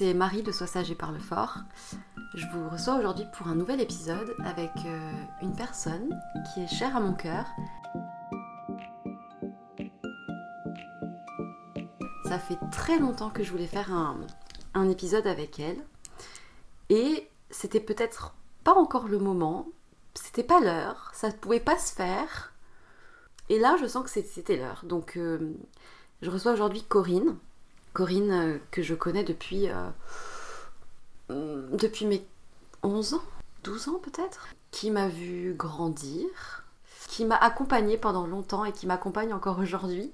C'est Marie de Sois sage et parle fort. Je vous reçois aujourd'hui pour un nouvel épisode avec euh, une personne qui est chère à mon cœur. Ça fait très longtemps que je voulais faire un, épisode avec elle. Et c'était peut-être pas encore le moment, c'était pas l'heure, ça ne pouvait pas se faire. Et là, je sens que c'était l'heure. Donc, euh, je reçois aujourd'hui Corinne. Corinne euh, que je connais depuis, euh, mm, depuis mes 11 ans, 12 ans peut-être, qui m'a vu grandir, qui m'a accompagnée pendant longtemps et qui m'accompagne encore aujourd'hui,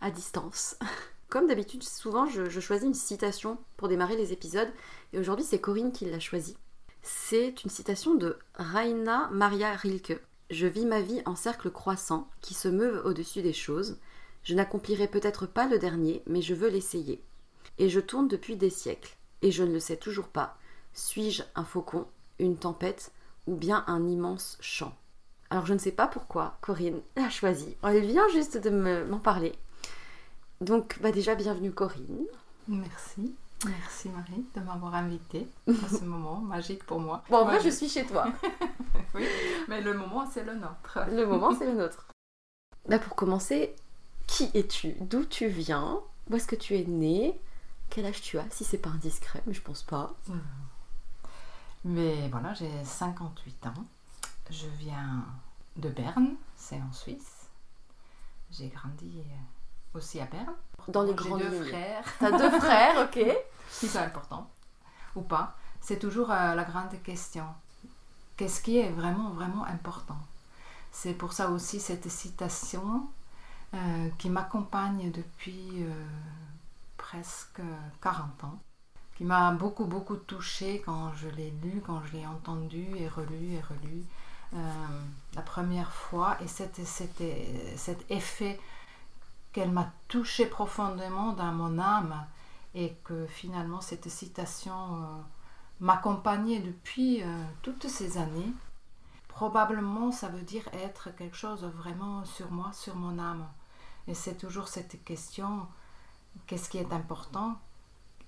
à distance. Comme d'habitude, souvent je, choisis une citation pour démarrer les épisodes, et aujourd'hui c'est Corinne qui l'a choisie. C'est une citation de Raina Maria Rilke. Je vis ma vie en cercle croissant qui se meuvent au-dessus des choses. Je n'accomplirai peut-être pas le dernier, mais je veux l'essayer. Et je tourne depuis des siècles, et je ne le sais toujours pas. Suis-je un faucon, une tempête, ou bien un immense champ? Alors je ne sais pas pourquoi Corinne l'a choisi. Elle vient juste de m'en parler. Donc bah déjà bienvenue Corinne. Merci. Merci Marie de m'avoir invitée à ce moment magique pour moi. Bon, en vrai, je suis chez toi. oui, mais le moment, c'est le nôtre. Le moment, c'est le nôtre. Bah, pour commencer, qui es-tu? D'où tu viens? Où est-ce que tu es née Quel âge tu as? Si c'est pas indiscret, mais je pense pas. Mais voilà, j'ai 58 ans. Je viens de Berne, c'est en Suisse. J'ai grandi aussi à Berne. Dans les J'ai grandes deux lignes. frères. T'as deux frères, ok. si c'est important ou pas, c'est toujours euh, la grande question. Qu'est-ce qui est vraiment, vraiment important? C'est pour ça aussi cette citation euh, qui m'accompagne depuis euh, presque 40 ans, qui m'a beaucoup, beaucoup touchée quand je l'ai lu, quand je l'ai entendu et relu et relu euh, la première fois. Et c'était, cet effet qu'elle m'a touché profondément dans mon âme et que finalement cette citation euh, m'accompagnait depuis euh, toutes ces années. Probablement ça veut dire être quelque chose vraiment sur moi, sur mon âme. Et c'est toujours cette question, qu'est-ce qui est important?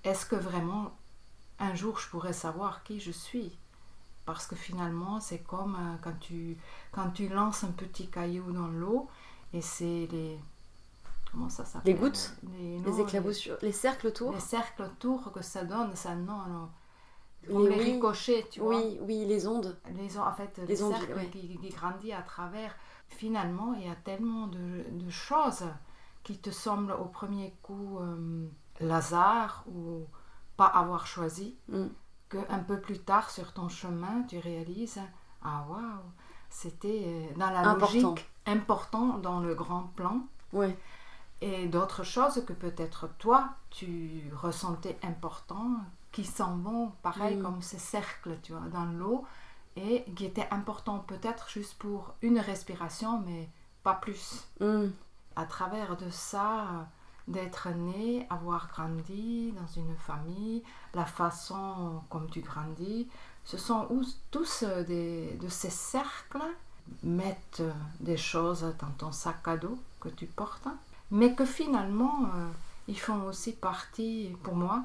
Est-ce que vraiment un jour je pourrais savoir qui je suis? Parce que finalement c'est comme euh, quand, tu, quand tu lances un petit caillou dans l'eau et c'est les comment ça s'appelle? Les gouttes les, éclaboussures, les cercles autour les cercles autour que ça donne, ça non, non. Les- Comme les oui. ricochets, tu vois. Oui, oui, les ondes. Les, en fait, Les les ondes, cercles ouais. qui, qui grandissent à travers. Finalement, il y a tellement de, de choses qui te semblent au premier coup euh, hasard ou pas avoir choisi, Mm. qu'un peu plus tard sur ton chemin, tu réalises ah waouh, c'était euh, dans la Important. logique important dans le grand plan Ouais. et d'autres choses que peut-être toi tu ressentais important qui s'en vont pareil Mm. comme ces cercles tu vois dans l'eau et qui étaient importants peut-être juste pour une respiration mais pas plus Mm. à travers de ça d'être né avoir grandi dans une famille la façon comme tu grandis ce sont ous- tous euh, des, de ces cercles mettent euh, des choses dans ton sac à dos que tu portes mais que finalement euh, ils font aussi partie pour moi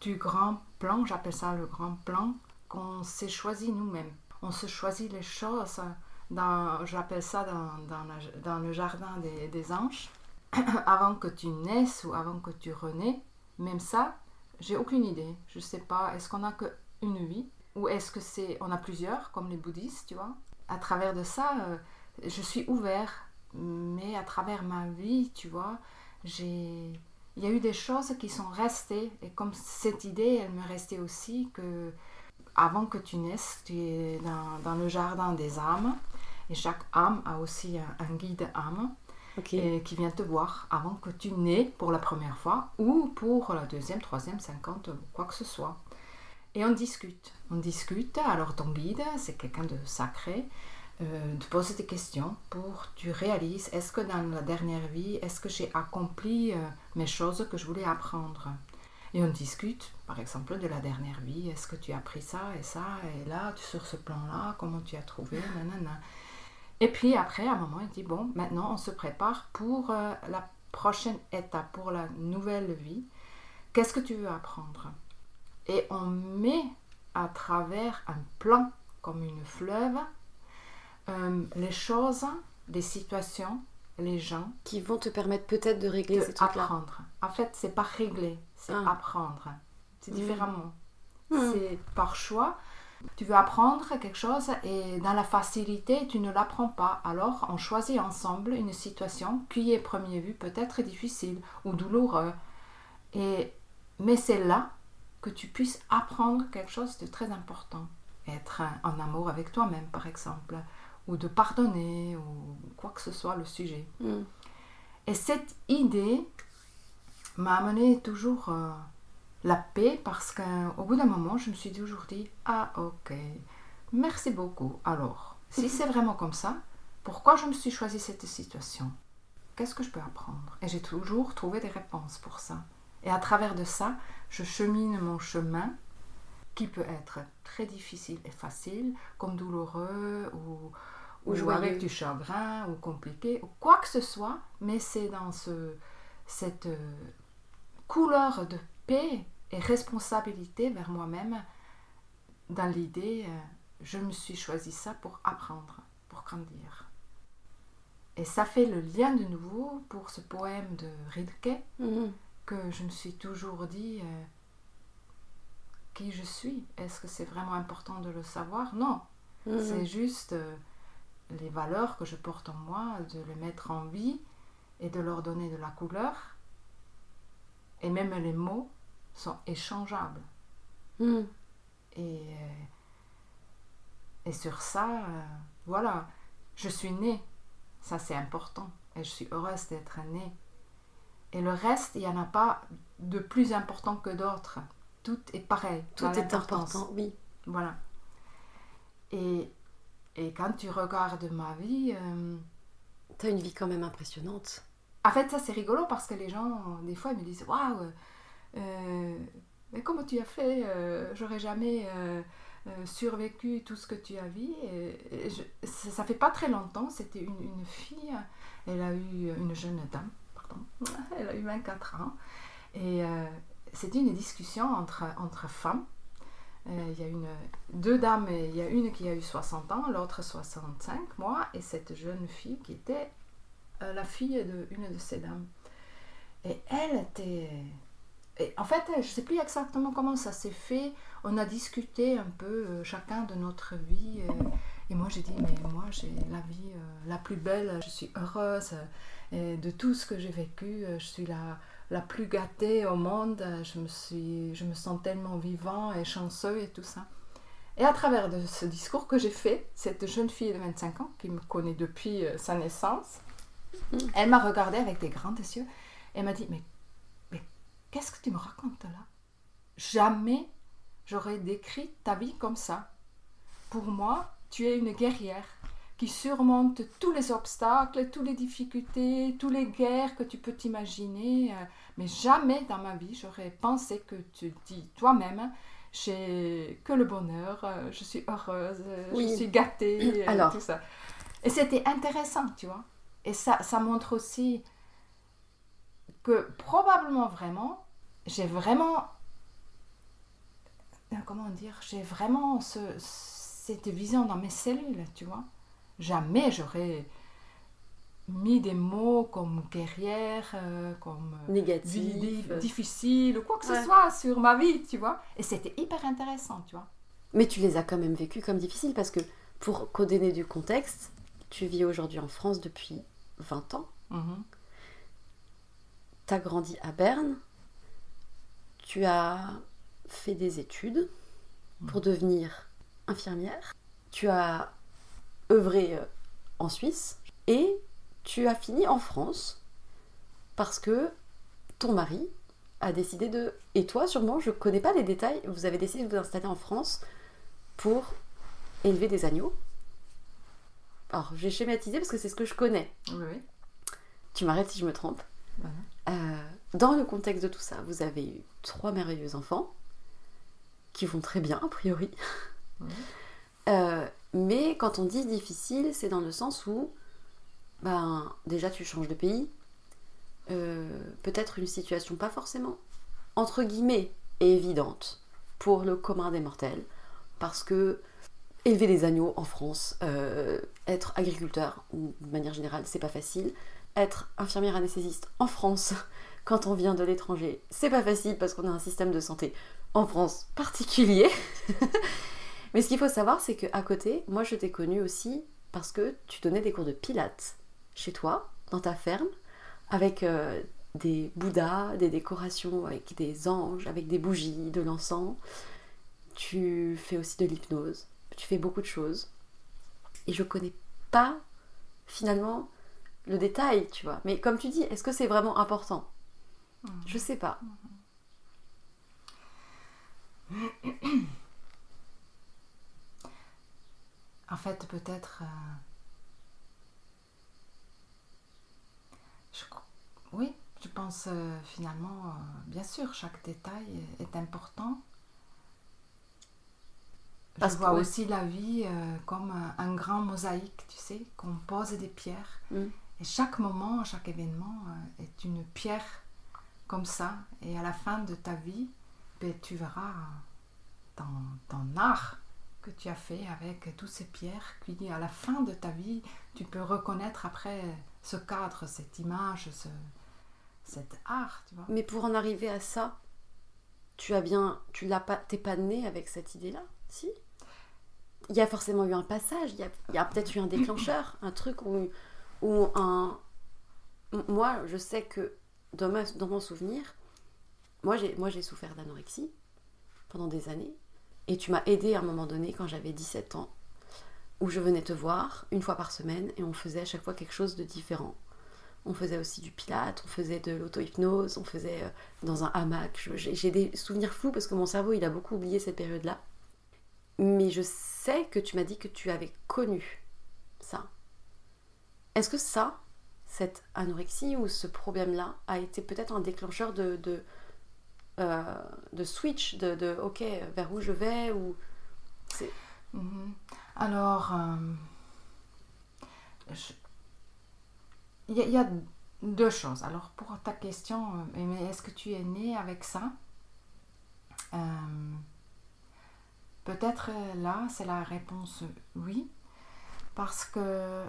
du grand plan j'appelle ça le grand plan qu'on s'est choisi nous-mêmes. On se choisit les choses dans j'appelle ça dans, dans, le jardin des, anges. Avant que tu naisses ou avant que tu renais même ça j'ai aucune idée. Je sais pas est-ce qu'on a que une vie? Ou est-ce que c'est on a plusieurs comme les bouddhistes tu vois? À travers de ça euh, je suis ouvert. Mais à travers ma vie tu vois j'ai il y a eu des choses qui sont restées. Et comme cette idée elle me restait aussi que avant que tu naisses tu es dans, dans le jardin des âmes et chaque âme a aussi un, un guide âme et qui vient te voir avant que tu nais pour la première fois ou pour la deuxième, troisième, cinquante, quoi que ce soit. Et on discute. On discute. Alors ton guide, c'est quelqu'un de sacré, euh, te pose des questions pour tu réalises est-ce que dans la dernière vie, est-ce que j'ai accompli euh, mes choses que je voulais apprendre? Et on discute, par exemple, de la dernière vie. Est-ce que tu as appris ça et ça et là, sur ce plan-là, comment tu as trouvé nanana. Et puis après, à un moment, il dit bon, maintenant, on se prépare pour euh, la prochaine étape, pour la nouvelle vie. Qu'est-ce que tu veux apprendre? Et on met à travers un plan, comme une fleuve, euh, les choses, les situations, les gens, Qui vont te permettre peut-être de régler de ces trucs-là. apprendre. En fait, c'est pas régler, c'est Ah. apprendre. C'est Mm. différemment. Mm. C'est par choix. Tu veux apprendre quelque chose et dans la facilité, tu ne l'apprends pas. Alors, on choisit ensemble une situation qui, est premier vue, peut être difficile ou douloureuse. Et, mais c'est là que tu puisses apprendre quelque chose de très important. Être en amour avec toi-même, par exemple, ou de pardonner, ou quoi que ce soit le sujet. Mm. Et cette idée m'a amené toujours euh, la paix parce qu'au bout d'un moment, je me suis toujours dit Ah, ok, merci beaucoup. Alors, si c'est vraiment comme ça, pourquoi je me suis choisi cette situation? Qu'est-ce que je peux apprendre? Et j'ai toujours trouvé des réponses pour ça. Et à travers de ça, je chemine mon chemin qui peut être très difficile et facile, comme douloureux ou, Ou avec du chagrin ou compliqué, ou quoi que ce soit, mais c'est dans ce, cette euh, couleur de paix et responsabilité vers moi-même, dans l'idée, euh, je me suis choisi ça pour apprendre, pour grandir. Et ça fait le lien de nouveau pour ce poème de Rilke, Mm. que je me suis toujours dit euh, qui je suis? Est-ce que c'est vraiment important de le savoir? Non, Mm. c'est juste euh, les valeurs que je porte en moi, de les mettre en vie et de leur donner de la couleur. Et même les mots sont échangeables. Mm. Et, euh, et sur ça, euh, voilà, je suis née. Ça, c'est important. Et je suis heureuse d'être née. Et le reste, il n'y en a pas de plus important que d'autres. Tout est pareil. Tout est important, oui. Voilà. Et, et quand tu regardes ma vie, euh, T'as une vie quand même impressionnante. En fait, ça c'est rigolo parce que les gens, des fois, ils me disent Waouh, euh, mais comment tu as fait Euh, J'aurais jamais euh, euh, survécu tout ce que tu as vu. Et, ça, fait pas très longtemps, c'était une, une fille, elle a eu une jeune dame, pardon, elle a eu 24 ans. Et euh, c'était une discussion entre, entre femmes. Euh, Il y a une, deux dames, il y a une qui a eu 60 ans, l'autre 65, moi, et cette jeune fille qui était euh, la fille d'une de, ces dames. Et elle était... Et en fait, je ne sais plus exactement comment ça s'est fait. On a discuté un peu euh, chacun de notre vie. euh, et moi, j'ai dit, mais moi, j'ai la vie euh, la plus belle. Je suis heureuse. euh, et de tout ce que j'ai vécu, euh, je suis la, la plus gâtée au monde. euh, Je me, suis, je me sens tellement vivant et chanceux et tout ça. Et à travers de ce discours que j'ai fait, cette jeune fille de 25 ans, qui me connaît depuis euh, sa naissance, elle m'a regardée avec des grands yeux et m'a dit Mais, mais qu'est-ce que tu me racontes là? Jamais j'aurais décrit ta vie comme ça. Pour moi, tu es une guerrière qui surmonte tous les obstacles, toutes les difficultés, toutes les guerres que tu peux t'imaginer. Mais jamais dans ma vie, j'aurais pensé que tu dis toi-même j'ai que le bonheur, je suis heureuse, Oui. je suis gâtée, Alors. tout ça. Et c'était intéressant, tu vois. Et ça, ça montre aussi que probablement vraiment, j'ai vraiment, euh, comment dire, j'ai vraiment ce, cette vision dans mes cellules, tu vois. Jamais j'aurais mis des mots comme guerrière, euh, comme euh, Négatif. di- difficile, ou quoi que Ouais. ce soit sur ma vie, tu vois. Et c'était hyper intéressant, tu vois. Mais tu les as quand même vécues comme difficiles parce que pour donner du contexte, tu vis aujourd'hui en France depuis 20 ans. Mhm. Tu as grandi à Berne. Tu as fait des études pour devenir infirmière. Tu as œuvré euh, en Suisse et tu as fini en France parce que ton mari a décidé de... Et toi, sûrement, je connais pas les détails, vous avez décidé de vous installer en France pour élever des agneaux. Alors, j'ai schématisé parce que c'est ce que je connais. Oui, oui. Tu m'arrêtes si je me trompe. Voilà. Euh, dans le contexte de tout ça, vous avez eu trois merveilleux enfants qui vont très bien, a priori. Oui. Euh, mais quand on dit difficile, c'est dans le sens où, ben, déjà tu changes de pays, euh, peut-être une situation pas forcément, entre guillemets, évidente pour le commun des mortels, parce que élever des agneaux en France, euh, être agriculteur, de manière générale, c'est pas facile. Être infirmière anesthésiste en France, quand on vient de l'étranger, c'est pas facile parce qu'on a un système de santé en France particulier. Mais ce qu'il faut savoir, c'est qu'à côté, moi je t'ai connue aussi parce que tu donnais des cours de pilates chez toi, dans ta ferme, avec euh, des bouddhas, des décorations avec des anges, avec des bougies, de l'encens. Tu fais aussi de l'hypnose, tu fais beaucoup de choses. Et je connais pas finalement le détail, tu vois. Mais comme tu dis, est-ce que c'est vraiment important? Je sais pas. En fait, peut-être. euh, je oui, je pense euh, finalement, euh, bien sûr, chaque détail est important. Parce je que, vois ouais. aussi la vie euh, comme un, un grand mosaïque, tu sais, qu'on pose des pierres. Mm. Et chaque moment, chaque événement euh, est une pierre comme ça. Et à la fin de ta vie, ben, tu verras ton, ton art que tu as fait avec toutes ces pierres. Puis à la fin de ta vie, tu peux reconnaître après ce cadre, cette image, ce, cet art, tu vois. Mais pour en arriver à ça, tu as bien, tu l'as pas, t'es pas né avec cette idée-là, si? Il y a forcément eu un passage, il y a, peut-être eu un déclencheur, un truc où, un, moi, je sais que dans, mon souvenir, moi j'ai, souffert d'anorexie pendant des années, et tu m'as aidé à un moment donné quand j'avais 17 ans, où je venais te voir une fois par semaine et on faisait à chaque fois quelque chose de différent. On faisait aussi du pilate, on faisait de l'auto-hypnose, on faisait euh, dans un hamac. J'ai des souvenirs flous parce que mon cerveau il a beaucoup oublié cette période-là. Mais je sais que tu m'as dit que tu avais connu ça. Est-ce que ça, cette anorexie ou ce problème-là, a été peut-être un déclencheur de, euh, switch, de, ok, vers où je vais ou Mhm. Alors, euh, il y, a- deux choses. Alors, pour ta question, euh, est-ce que tu es né avec ça? Peut-être euh, là, c'est la réponse oui, parce que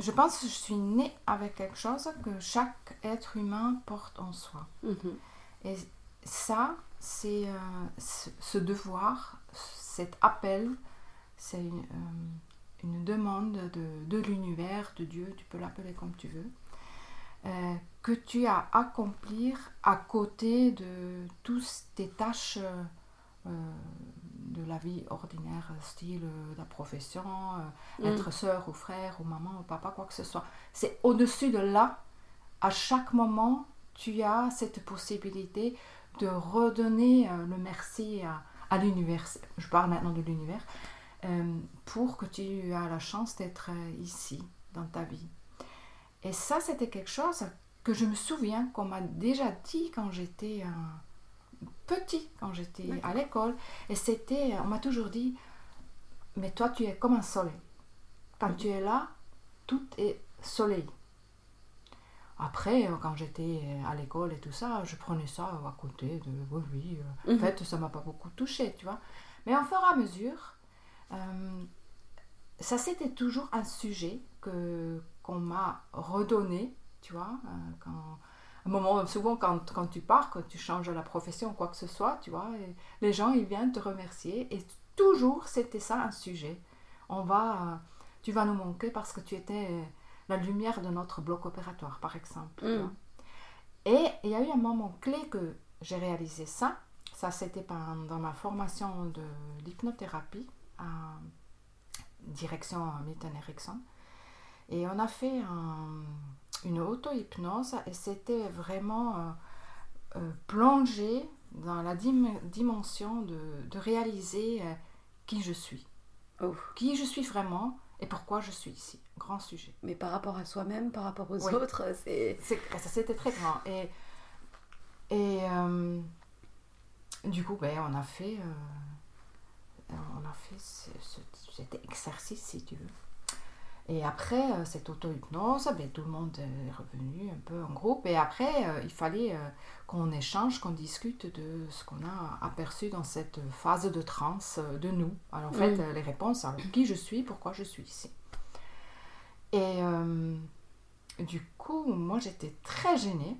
je pense que je suis née avec quelque chose que chaque être humain porte en soi. Mhm. Et ça, c'est euh, ce, ce devoir, cet appel, c'est une, euh, une demande de, de l'univers, de Dieu, tu peux l'appeler comme tu veux, euh, que tu as à accomplir à côté de toutes tes tâches euh, de la vie ordinaire, style euh, la profession, euh, Mm. être soeur ou frère ou maman ou papa, quoi que ce soit. C'est au-dessus de là, à chaque moment, tu as cette possibilité de redonner le merci à, à l'univers. Je parle maintenant de l'univers. pour que tu aies la chance d'être ici, dans ta vie. Et ça, c'était quelque chose que je me souviens qu'on m'a déjà dit quand j'étais petit, quand j'étais à l'école. Et c'était, on m'a toujours dit, mais toi, tu es comme un soleil. Quand tu es là, tout est soleil. Après, euh, quand j'étais euh, à l'école et tout ça, je prenais ça à côté de oui, oui. euh, En Mhm. fait, ça m'a pas beaucoup touché, tu vois. Mais au fur et à mesure, euh, ça c'était toujours un sujet que qu'on m'a redonné, tu vois. quand, un moment, souvent quand, quand tu pars, quand tu changes la profession quoi que ce soit, tu vois, les gens ils viennent te remercier et toujours c'était ça un sujet. On va, euh, tu vas nous manquer parce que tu étais euh, la lumière de notre bloc opératoire, par exemple. Mm. Et il y a eu un moment clé que j'ai réalisé ça. Ça, c'était pendant ma formation de l'hypnothérapie à direction Milton Erickson. Et on a fait une auto-hypnose et c'était vraiment euh, euh, plongé dans la dimension de, réaliser euh, qui je suis. Oh. Qui je suis vraiment et pourquoi je suis ici. Grand sujet. Mais par rapport à soi-même, par rapport aux autres, c'est... C'était très grand. Et, et du coup, ben, on a fait, on a fait cet exercice, si tu veux. Et après euh, cette auto-hypnose, ben, tout le monde est revenu un peu en groupe. Et après, euh, il fallait euh, qu'on échange, qu'on discute de ce qu'on a aperçu dans cette phase de transe de nous. Alors en fait, les réponses, alors, qui je suis, pourquoi je suis ici. Et du coup, moi j'étais très gênée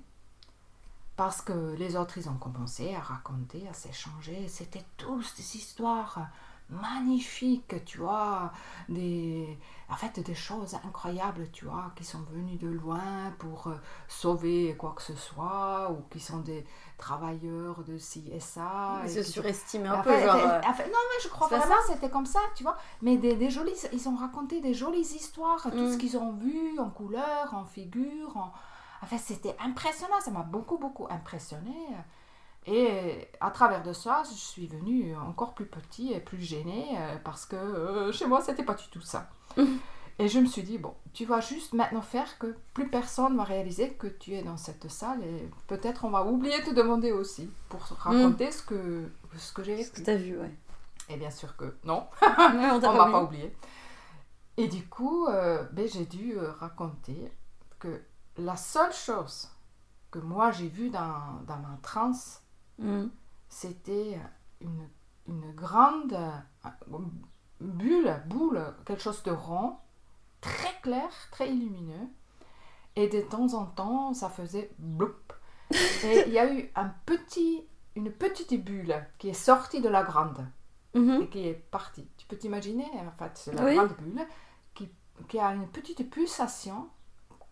parce que les autres, ils ont commencé à raconter, à s'échanger. C'était tous des histoires magnifiques, tu vois, des, en fait, des choses incroyables, tu vois, qui sont venus de loin pour euh, sauver quoi que ce soit, ou qui sont des travailleurs de ci et ça. Ils se surestiment un peu, genre... Euh, non, mais je crois vraiment c'était comme ça, tu vois. Mais des, des jolies, ils ont raconté des jolies histoires, tout ce mm. qu'ils ont vu en couleur, en figure, en... En fait, c'était impressionnant, ça m'a beaucoup, beaucoup impressionné. Et à travers de ça, je suis venue encore plus petit et plus gênée euh, parce que euh, chez moi, c'était pas du tout ça. et je me suis dit, bon, tu vas juste maintenant faire que plus personne va réaliser que tu es dans cette salle et peut-être on va oublier de te demander aussi pour raconter ce que, ce que j'ai vécu. Ce que tu as vu, ouais. Et bien sûr que non, on ne va pas oublier. Et du coup, euh, ben, j'ai dû raconter que la seule chose que moi j'ai vue dans, dans ma transe, Mm. C'était une, une, grande euh, bulle, boule, quelque chose de rond, très clair, très lumineux. Et de temps en temps, ça faisait bloup. Et il y a eu un petit, une petite bulle qui est sortie de la grande mm-hmm. et qui est partie. Tu peux t'imaginer, en fait, c'est la grande bulle qui, qui, a une petite pulsation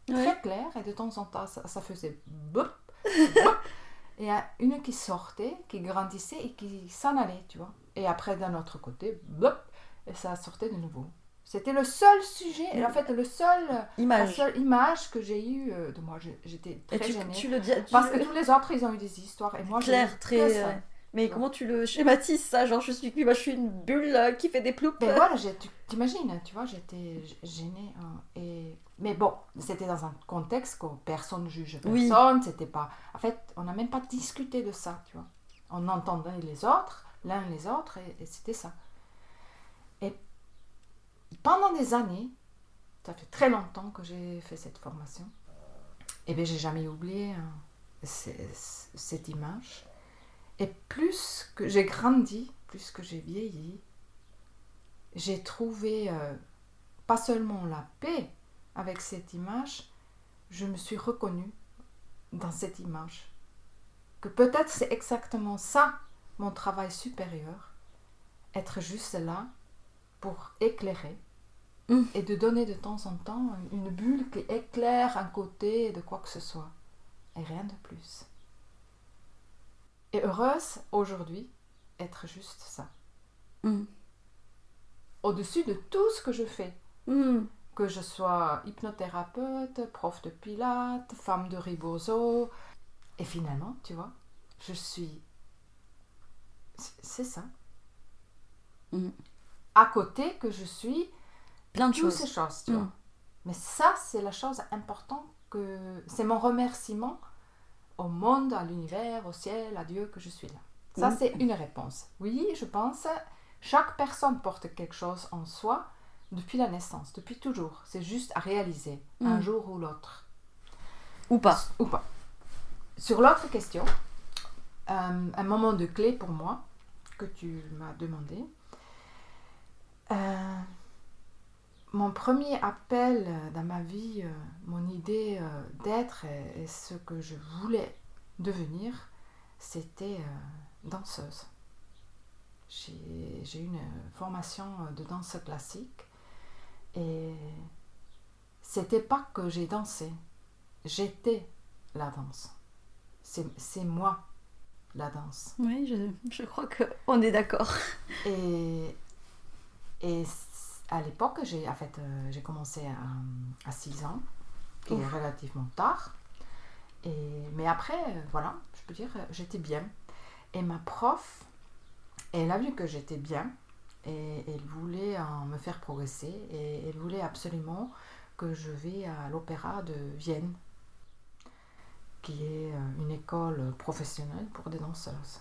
très claire et de temps en temps, ça, ça faisait bloup, et une qui sortait, qui grandissait et qui s'en allait, tu vois. Et après, d'un autre côté, blop, et ça sortait de nouveau. C'était le seul sujet, et en fait, le seul, image. la seule image que j'ai eue euh, de moi. J'étais très tu, gênée. Tu le dis, parce que tous les autres, ils ont eu des histoires, et moi, Claire, très. Mais comment tu le schématises ça? Genre, je suis, je suis une bulle euh, qui fait des ploups. Mais voilà, tu t'imagines, tu vois, j'étais gênée. Hein, et... Mais bon, c'était dans un contexte que personne juge personne. C'était pas. En fait, on n'a même pas discuté de ça, tu vois. On entendait les autres, l'un les autres, et, c'était ça. Et pendant des années, ça fait très longtemps que j'ai fait cette formation, et bien j'ai jamais oublié hein, cette image. Et plus que j'ai grandi, plus que j'ai vieilli, j'ai trouvé euh, pas seulement la paix avec cette image, je me suis reconnue dans cette image. Que peut-être c'est exactement ça mon travail supérieur, être juste là pour éclairer mm. et de donner de temps en temps une bulle qui éclaire un côté de quoi que ce soit et rien de plus et heureuse aujourd'hui être juste ça. Mm. Au-dessus de tout ce que je fais. Mm. Que je sois hypnothérapeute, prof de pilates, femme de ribozo. Et finalement, tu vois, je suis... C'est ça. Mm. À côté que je suis... Plein de toutes ces choses, tu vois. Mais ça, c'est la chose importante que... C'est mon remerciement au monde, à l'univers, au ciel, à Dieu que je suis là Ça, c'est une réponse. Oui, je pense, chaque personne porte quelque chose en soi depuis la naissance, depuis toujours. C'est juste à réaliser, un mm. jour ou l'autre. Ou pas. Ou pas. Sur l'autre question, euh, un moment de clé pour moi que tu m'as demandé. Euh, mon premier appel dans ma vie, euh, mon idée euh, d'être et, ce que je voulais devenir, c'était euh, danseuse. J'ai eu une formation de danse classique et c'était pas que j'ai dansé, j'étais la danse. C'est moi la danse. Oui, je, je crois qu'on est d'accord. Et, et à l'époque, j'ai en fait, euh, j'ai commencé à, à 6 ans, qui est relativement tard. Et, mais après, euh, voilà, je peux dire, euh, j'étais bien. Et ma prof, elle a vu que j'étais bien et elle voulait me faire progresser et elle voulait absolument que je vais à l'opéra de Vienne, qui est une école professionnelle pour des danseuses.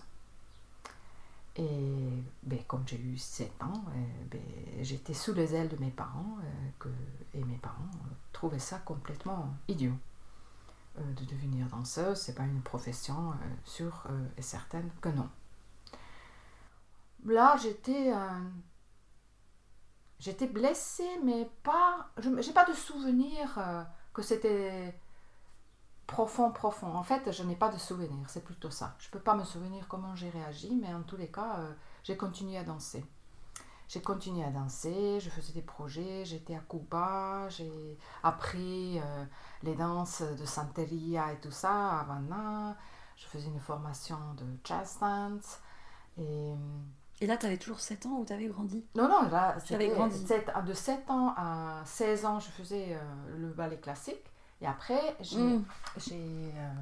Et ben, comme j'ai eu 7 ans, euh, ben, j'étais sous les ailes de mes parents euh, que, et mes parents euh, trouvaient ça complètement idiot. De devenir danseuse, c'est pas une profession sûre et certaine que non. Là, j'étais j'étais blessée, mais pas. Je n'ai pas de souvenir que c'était profond, profond. En fait, je n'ai pas de souvenir, c'est plutôt ça. Je ne peux pas me souvenir comment j'ai réagi, mais en tous les cas, euh, j'ai continué à danser. J'ai continué à danser, je faisais des projets, j'étais à Cuba, j'ai appris euh, les danses de Santeria et tout ça à Havana. Je faisais une formation de jazz dance. Et Et là, tu avais toujours 7 ans ou tu avais grandi? Non, non, là, J'avais c'était grandi. sept- de 7 ans à 16 ans, je faisais euh, le ballet classique. Et après, j'ai, Mm. euh,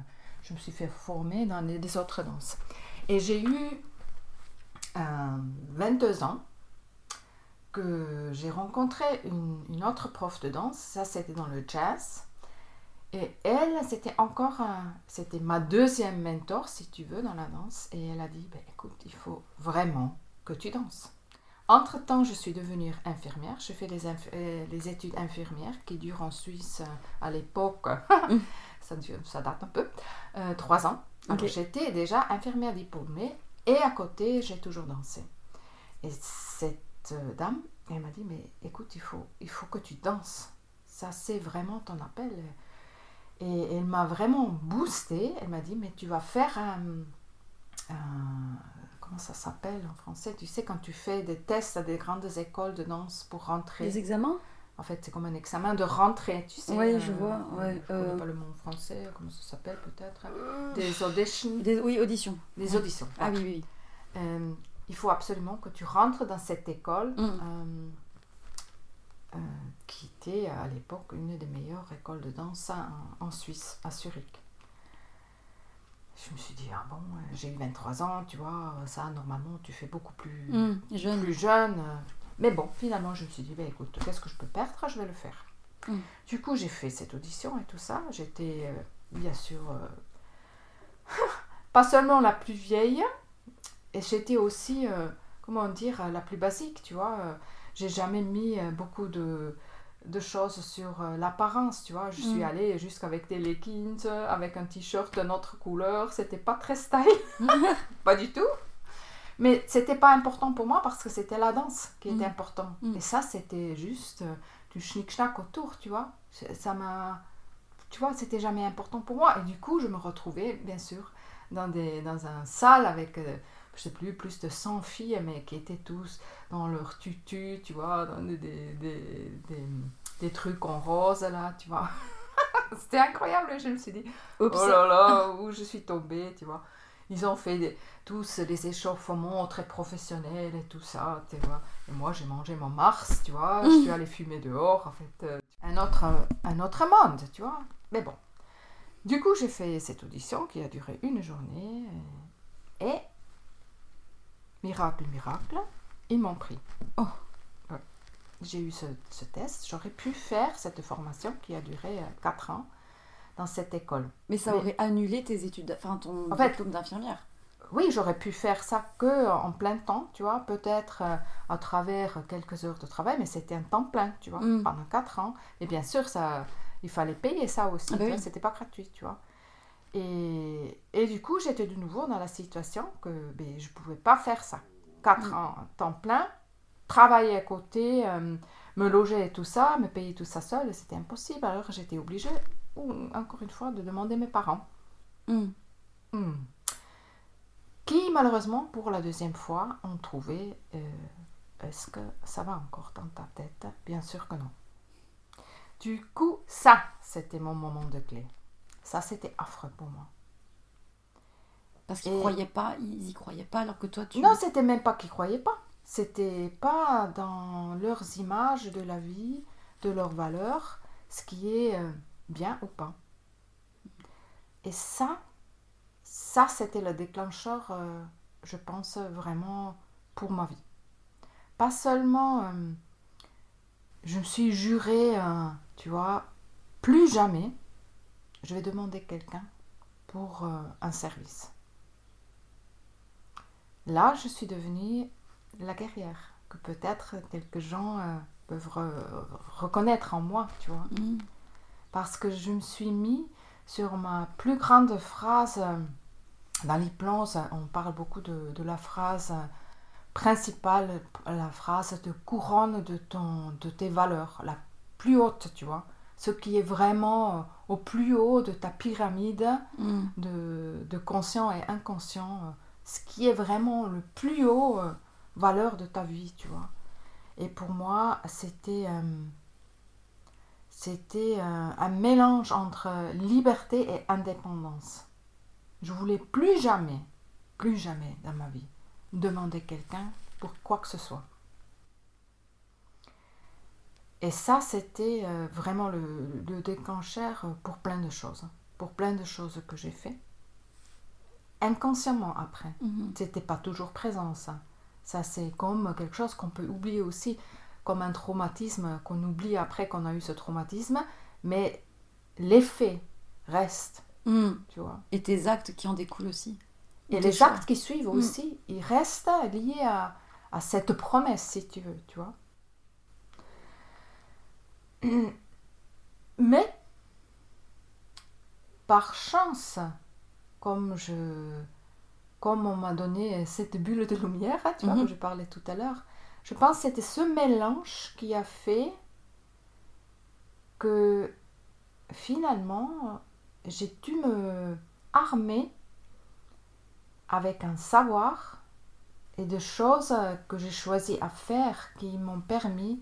je me suis fait former dans les, des autres danses. Et j'ai eu euh, 22 ans que j'ai rencontré une, une autre prof de danse. Ça, c'était dans le jazz. Et elle, c'était encore c'était ma deuxième mentor, si tu veux, dans la danse. Et elle a dit, ben, écoute, il faut vraiment que tu danses. Entre-temps, je suis devenue infirmière. Je fais les, inf- euh, les études infirmières qui durent en Suisse euh, à l'époque, ça, dure- ça date un peu, euh, trois ans. J'étais déjà infirmière diplômée et à côté, j'ai toujours dansé. Et cette euh, dame, elle m'a dit, mais écoute, il faut, il faut que tu danses. Ça, c'est vraiment ton appel. Et elle m'a vraiment boostée. Elle m'a dit, mais tu vas faire un... un- comment ça s'appelle en français? Tu sais, quand tu fais des tests à des grandes écoles de danse pour rentrer. Les examens? En fait, c'est comme un examen de rentrée, tu sais. Oui, euh, je vois, ouais, Je connais euh. pas le mot français, comment ça s'appelle peut-être? Des auditions. Des- Oui, audition. Des auditions. Ah oui, oui. Euh, il faut absolument que tu rentres dans cette école Mm. euh, euh, qui était à l'époque une des meilleures écoles de danse en, en Suisse, à Zurich. Je me suis dit, ah bon, euh, j'ai eu 23 ans, tu vois, ça normalement tu fais beaucoup plus, Mm, jeune. plus jeune. Mais bon, finalement je me suis dit, ben, écoute, qu'est-ce que je peux perdre? Je vais le faire. Mm. Du coup, j'ai fait cette audition et tout ça. J'étais euh, bien sûr euh, pas seulement la plus vieille, et j'étais aussi, euh, comment dire, la plus basique, tu vois. J'ai jamais mis beaucoup de, de choses sur euh, l'apparence, tu vois. Je suis Mm. allée jusqu'avec des leggings, euh, avec un t-shirt d'une autre couleur. C'était pas très style, pas du tout. Mais c'était pas important pour moi parce que c'était la danse qui était Mm. important. Mm. Et ça, c'était juste euh, du schnick-schnack autour, tu vois. Ça m'a. Tu vois, c'était jamais important pour moi. Et du coup, je me retrouvais, bien sûr, dans, des, dans un salle avec, euh, je sais plus, plus de 100 filles, mais qui étaient tous dans leur tutu, tu vois, dans des, des, des, des- trucs en rose, là, tu vois. c'était incroyable, je me suis dit, Oups. Oh là là, où je suis tombée, tu vois. Ils ont fait des- tous des échauffements très professionnels et tout ça, tu vois. Et moi, j'ai mangé mon Mars, tu vois. Je suis allée fumer dehors, en fait. euh, un, autre, un autre monde, tu vois. Mais bon. Du coup, j'ai fait cette audition qui a duré une journée. euh, Et, miracle, miracle, ils m'ont pris. Oh. Ouais. J'ai eu ce, ce test. J'aurais pu faire cette formation qui a duré 4 ans dans cette école. Mais ça Mais- aurait annulé tes études, enfin ton En diplôme d'infirmière. Oui, j'aurais pu faire ça que en plein temps, tu vois, peut-être euh, à travers quelques heures de travail, mais c'était un temps plein, tu vois, Mm. pendant quatre ans. Et bien sûr, ça, il fallait payer ça aussi, Ah oui. c'était pas gratuit, tu vois. Et, et du coup, j'étais de nouveau dans la situation que ben, je pouvais pas faire ça. Quatre Mm. ans, temps plein, travailler à côté, euh, me loger et tout ça, me payer tout ça seul, c'était impossible. Alors j'étais obligée, ou, encore une fois, de demander mes parents. Mm. Hmm. Qui, malheureusement, pour la deuxième fois, ont trouvé euh, est-ce que ça va encore dans ta tête? Bien sûr que non. Du coup, ça, c'était mon moment de clé. Ça, c'était affreux pour moi. Parce qu'ils Et- croyaient pas, ils y croyaient pas alors que toi tu. Non, c'était même pas qu'ils croyaient pas. c'était pas dans leurs images de la vie, de leurs valeurs, ce qui est euh, bien ou pas. Et ça, ça c'était le déclencheur, euh, je pense, vraiment pour ma vie. Pas seulement, euh, je me suis juré, tu vois, plus jamais, je vais demander quelqu'un pour un service. Là, je suis devenue la guerrière, que peut-être quelques gens euh, peuvent reconnaître en moi, tu vois. Mm. Parce que je me suis mis sur ma plus grande phrase, euh, dans l'hypnose, on parle beaucoup de, la phrase principale, la phrase de couronne de, ton, de tes valeurs, la plus haute, tu vois. Ce qui est vraiment euh, au plus haut de ta pyramide mm. de, de, conscient et inconscient, ce qui est vraiment le plus haut valeur de ta vie, tu vois. Et pour moi, c'était euh, c'était euh, un mélange entre liberté et indépendance. Je voulais plus jamais, plus jamais dans ma vie demander quelqu'un pour quoi que ce soit. Et ça, c'était euh, vraiment le, le, déclencheur pour plein de choses, pour plein de choses que j'ai fait. Inconsciemment après. Mhm. C'était pas toujours présent ça. Ça, c'est comme quelque chose qu'on peut oublier aussi, comme un traumatisme qu'on oublie après qu'on a eu ce traumatisme, mais l'effet reste. Hmm. Tu vois. Et tes actes qui en découlent aussi. Et les actes qui suivent hmm. aussi, ils restent liés à, à, cette promesse, si tu veux, tu vois. Mais, par chance, comme je comme on m'a donné cette bulle de lumière, tu vois, mhm. je parlais tout à l'heure, je pense que c'était ce mélange qui a fait que finalement, j'ai dû me armer avec un savoir et de choses que j'ai choisi à faire qui m'ont permis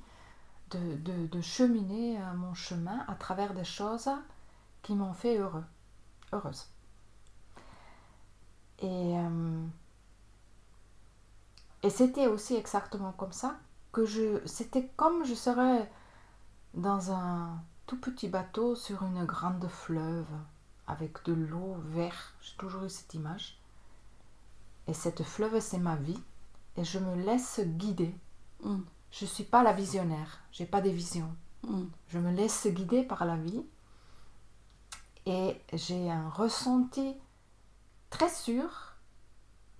de, cheminer mon chemin à travers des choses qui m'ont fait heureux, heureuse. Et, euh, et c'était aussi exactement comme ça que je. C'était comme je serais dans un tout petit bateau sur une grande fleuve avec de l'eau verte. J'ai toujours eu cette image. Et cette fleuve, c'est ma vie. Et je me laisse guider. Mm. Je ne suis pas la visionnaire. J'ai pas des visions. Mm. Je me laisse guider par la vie. Et j'ai un ressenti très sûr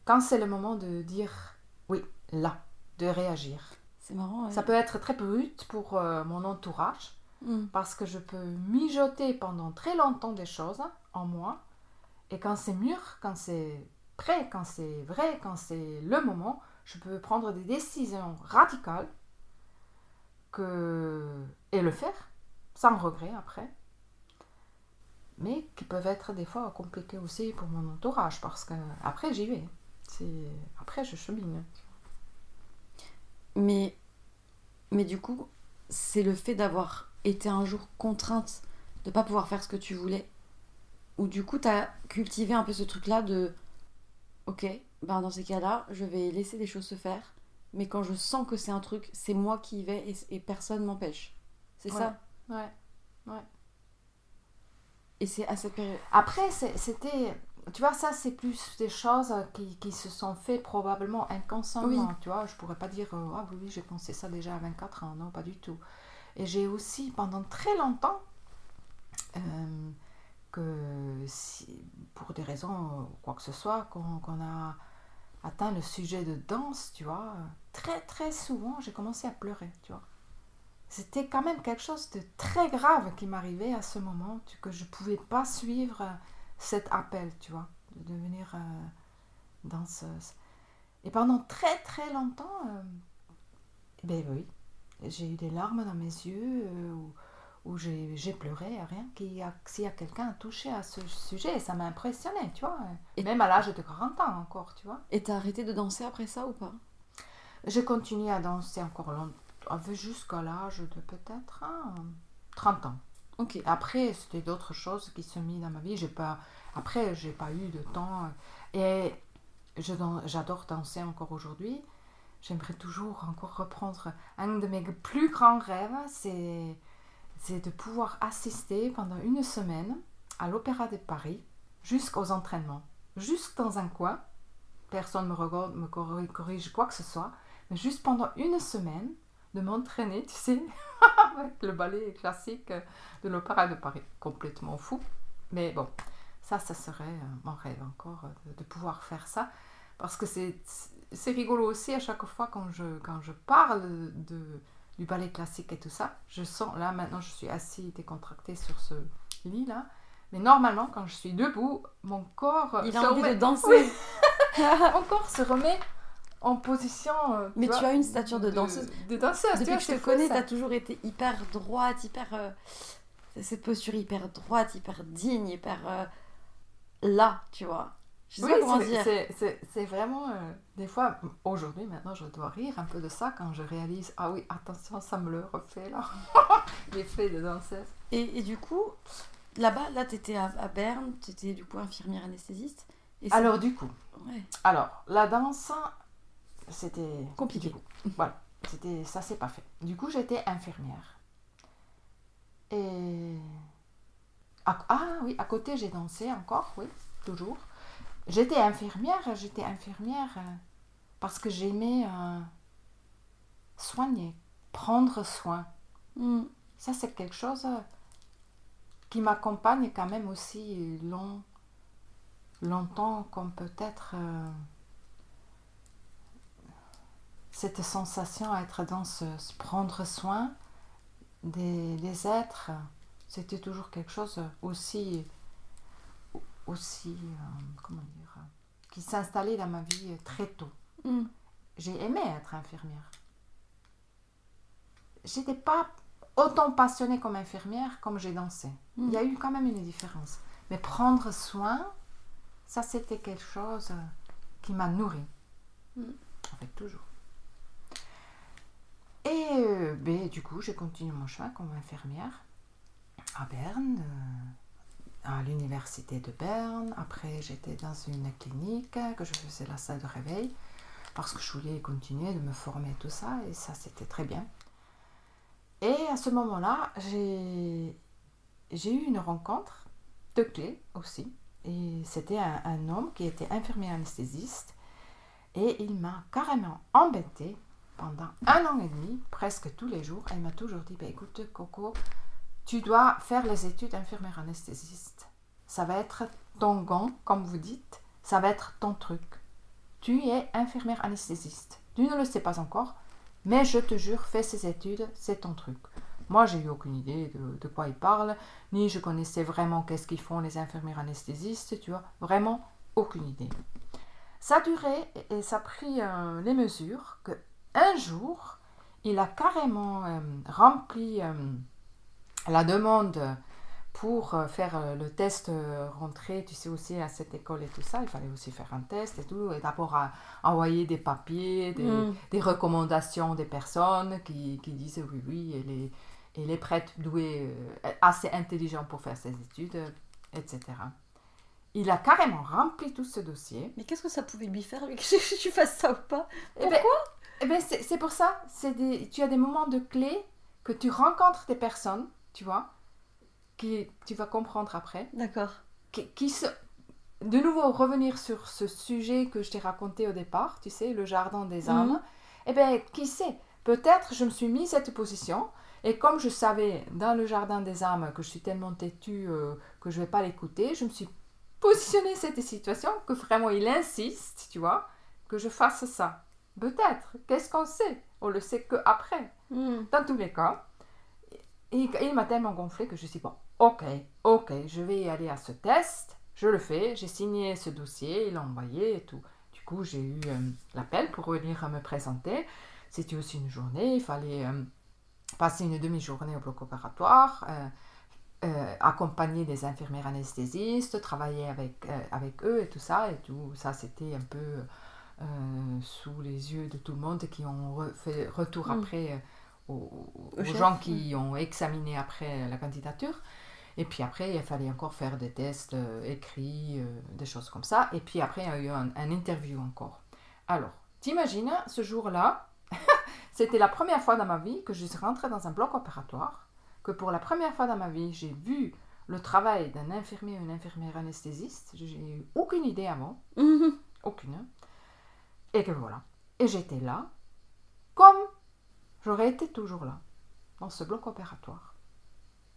quand c'est le moment de dire oui, là, de réagir. C'est marrant. Ça peut être très brut pour euh, mon entourage hmm. parce que je peux mijoter pendant très longtemps des choses en moi et quand c'est mûr, quand c'est prêt, quand c'est vrai, quand c'est le moment, je peux prendre des décisions radicales et le faire sans regret après mais qui peuvent être des fois compliquées aussi pour mon entourage parce que après j'y vais. Après je chemine. Mais mais du coup, c'est le fait d'avoir été un jour contrainte de pas pouvoir faire ce que tu voulais ou du coup tu as cultivé un peu ce truc là de OK, ben dans ces cas-là, je vais laisser les choses se faire, mais quand je sens que c'est un truc, c'est moi qui y vais et, et personne m'empêche. C'est ça Ouais. Ouais. Et c'est à cette période. Après, c'était. Tu vois, ça, c'est plus des choses qui, qui, se sont faites probablement inconsciemment. Tu vois, je pourrais pas dire euh, Ah oui, j'ai pensé ça déjà à 24 ans. Non, pas du tout. Et j'ai aussi, pendant très longtemps, euh, que si, pour des raisons, quoi que ce soit, qu'on a atteint le sujet de danse, tu vois, très très souvent, j'ai commencé à pleurer, tu vois c'était quand même quelque chose de très grave qui m'arrivait à ce moment, que je ne pouvais pas suivre euh, cet appel, tu vois, de devenir euh, danseuse. Et pendant très très longtemps, euh, ben oui, j'ai eu des larmes dans mes yeux, où, j'ai pleuré, rien, qui a, si a quelqu'un a touché à ce sujet, ça m'a impressionné, tu vois. Et même à l'âge de 40 ans encore, tu vois. Et t'as arrêté de danser après ça ou pas? Je continue à danser encore longtemps jusqu'à l'âge de peut-être 30 ans. Ok. Après, c'était d'autres choses qui se mis dans ma vie. J'ai pas, après, j'ai pas eu de temps. Et j'adore danser encore aujourd'hui. j'aimerais toujours encore reprendre un de mes plus grands rêves, c'est c'est de pouvoir assister pendant une semaine à l'Opéra de Paris jusqu'aux entraînements, juste dans un coin. Personne ne me regarde, me corrige quoi que ce soit, juste pendant une semaine de m'entraîner, tu sais, avec le ballet classique de l'Opéra de Paris. Complètement fou. Mais bon, ça, ça serait euh, mon rêve encore, euh, de, pouvoir faire ça. Parce que c'est rigolo aussi à chaque fois quand je, quand je parle de, du ballet classique et tout ça. Je sens, là maintenant je suis assise décontractée sur ce lit là. Mais normalement, quand je suis debout, mon corps. Il a envie de danser. mon corps se remet en position. Euh, mais tu as une stature de danseuse. De, danseuse. Depuis que je te connais, tu as toujours été hyper droite, hyper. Euh, cette posture hyper droite, hyper digne, hyper. Euh, là, tu vois. Je sais pas comment dire. C'est vraiment. des fois, aujourd'hui, maintenant, je dois rire un peu de ça quand je réalise Ah oui, attention, ça me le refait là. L'effet de danseuse. Et, et, du coup, là-bas, là, tu étais à, à Berne, tu étais du coup infirmière anesthésiste. Et alors, du coup. Ouais. Alors, la danse, c'était compliqué. Voilà, c'était ça c'est pas fait. Du coup, j'étais infirmière. Et ah oui, à côté j'ai dansé encore, oui, toujours. J'étais infirmière, j'étais infirmière euh, parce que j'aimais euh, soigner, prendre soin. Mm. Ça c'est quelque chose euh, qui m'accompagne quand même aussi long, longtemps comme peut-être cette sensation à être danseuse, prendre soin des, êtres, c'était toujours quelque chose aussi, aussi euh, comment dire, qui s'installait dans ma vie très tôt. Mm. J'ai aimé être infirmière. J'étais pas autant passionnée comme infirmière comme j'ai dansé. Mm. Il y a eu quand même une différence. Mais prendre soin, ça c'était quelque chose qui m'a nourri. Mm. En fait, toujours. Et euh, ben, du coup, j'ai continué mon chemin comme infirmière à Berne, euh, à l'université de Berne. Après, j'étais dans une clinique que je faisais la salle de réveil parce que je voulais continuer de me former tout ça et ça, c'était très bien. Et à ce moment-là, j'ai eu une rencontre de clé aussi. Et c'était un, un homme qui était infirmier anesthésiste et il m'a carrément embêté pendant un an et demi, presque tous les jours, elle m'a toujours dit, bah, écoute Coco, tu dois faire les études infirmière anesthésiste. Ça va être ton gant, comme vous dites, ça va être ton truc. Tu es infirmière anesthésiste. Tu ne le sais pas encore, mais je te jure, fais ces études, c'est ton truc. Moi, j'ai eu aucune idée de, quoi il parle, ni je connaissais vraiment qu'est-ce qu'ils font les infirmières anesthésistes, tu vois, vraiment aucune idée. Ça a duré et ça a pris euh, les mesures que un jour, il a carrément euh, rempli euh, la demande pour euh, faire le test rentrée, tu sais aussi à cette école et tout ça, il fallait aussi faire un test et tout, et d'abord envoyer des papiers, mm. des, recommandations des personnes qui, qui disent oui, oui, elle est, elle est prête, douée, assez intelligente pour faire ses études, etc. Il a carrément rempli tout ce dossier. Mais qu'est-ce que ça pouvait lui faire, lui, que tu fasses ça ou pas? Eh ben, Pourquoi? Eh ben, c'est pour ça. Des, tu as des moments de clé que tu rencontres des personnes, tu vois, qui tu vas comprendre après. D'accord. Qui, qui de nouveau, revenir sur ce sujet que je t'ai raconté au départ, tu sais, le jardin des mhm. âmes. Eh bien, qui sait? Peut-être je me suis mis cette position et comme je savais dans le jardin des âmes que je suis tellement têtue euh, que je ne vais pas l'écouter, je me suis positionné cette situation que vraiment il insiste, tu vois, que je fasse ça. Peut-être. Qu'est-ce qu'on sait? On le sait que après. Hmm. Dans tous les cas, et, il m'a tellement gonflé que je suis bon. Ok, ok, je vais y aller à ce test. Je le fais. J'ai signé ce dossier, il l'a envoyé et tout. Du coup, j'ai eu euh, l'appel pour venir me présenter. C'était aussi une journée. Il fallait euh, passer une demi-journée au bloc opératoire. Euh, accompagner des infirmières anesthésistes, travailler avec, avec eux et tout ça. Et tout ça, c'était un peu euh, sous les yeux de tout le monde qui ont fait retour mm. après euh, aux, gens qui ont examiné après la candidature. Et puis après, il fallait encore faire des tests euh, écrits, des choses comme ça. Et puis après, il y a eu un, interview encore. Alors, T'imagines, ce jour-là, c'était la première fois dans ma vie que je suis rentrée dans un bloc opératoire, que pour la première fois dans ma vie, j'ai vu le travail d'un infirmier ou une infirmière anesthésiste. J'ai eu aucune idée avant, Mhm. aucune. Et que voilà. Et j'étais là, comme j'aurais été toujours là, dans ce bloc opératoire.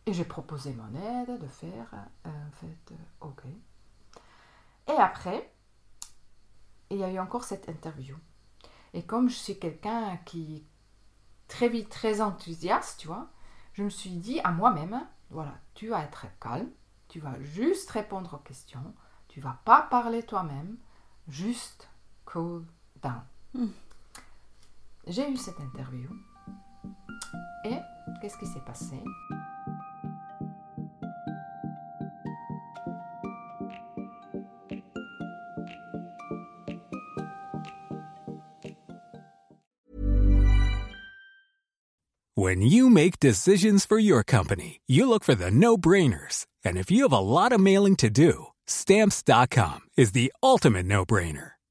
Et j'ai proposé mon aide de faire, en fait, euh, ok. Et après, il y a eu encore cette interview. Et comme je suis quelqu'un qui très vite très enthousiaste, tu vois, je me suis dit à moi-même, voilà, tu vas être calme, tu vas juste répondre aux questions, tu vas pas parler toi-même, juste cool down. Mm. J'ai eu cette interview. Et qu'est-ce qui s'est passé When you make decisions for your company, you look for the no brainers. And if you have a lot of mailing to do, stamps.com is the ultimate no brainer.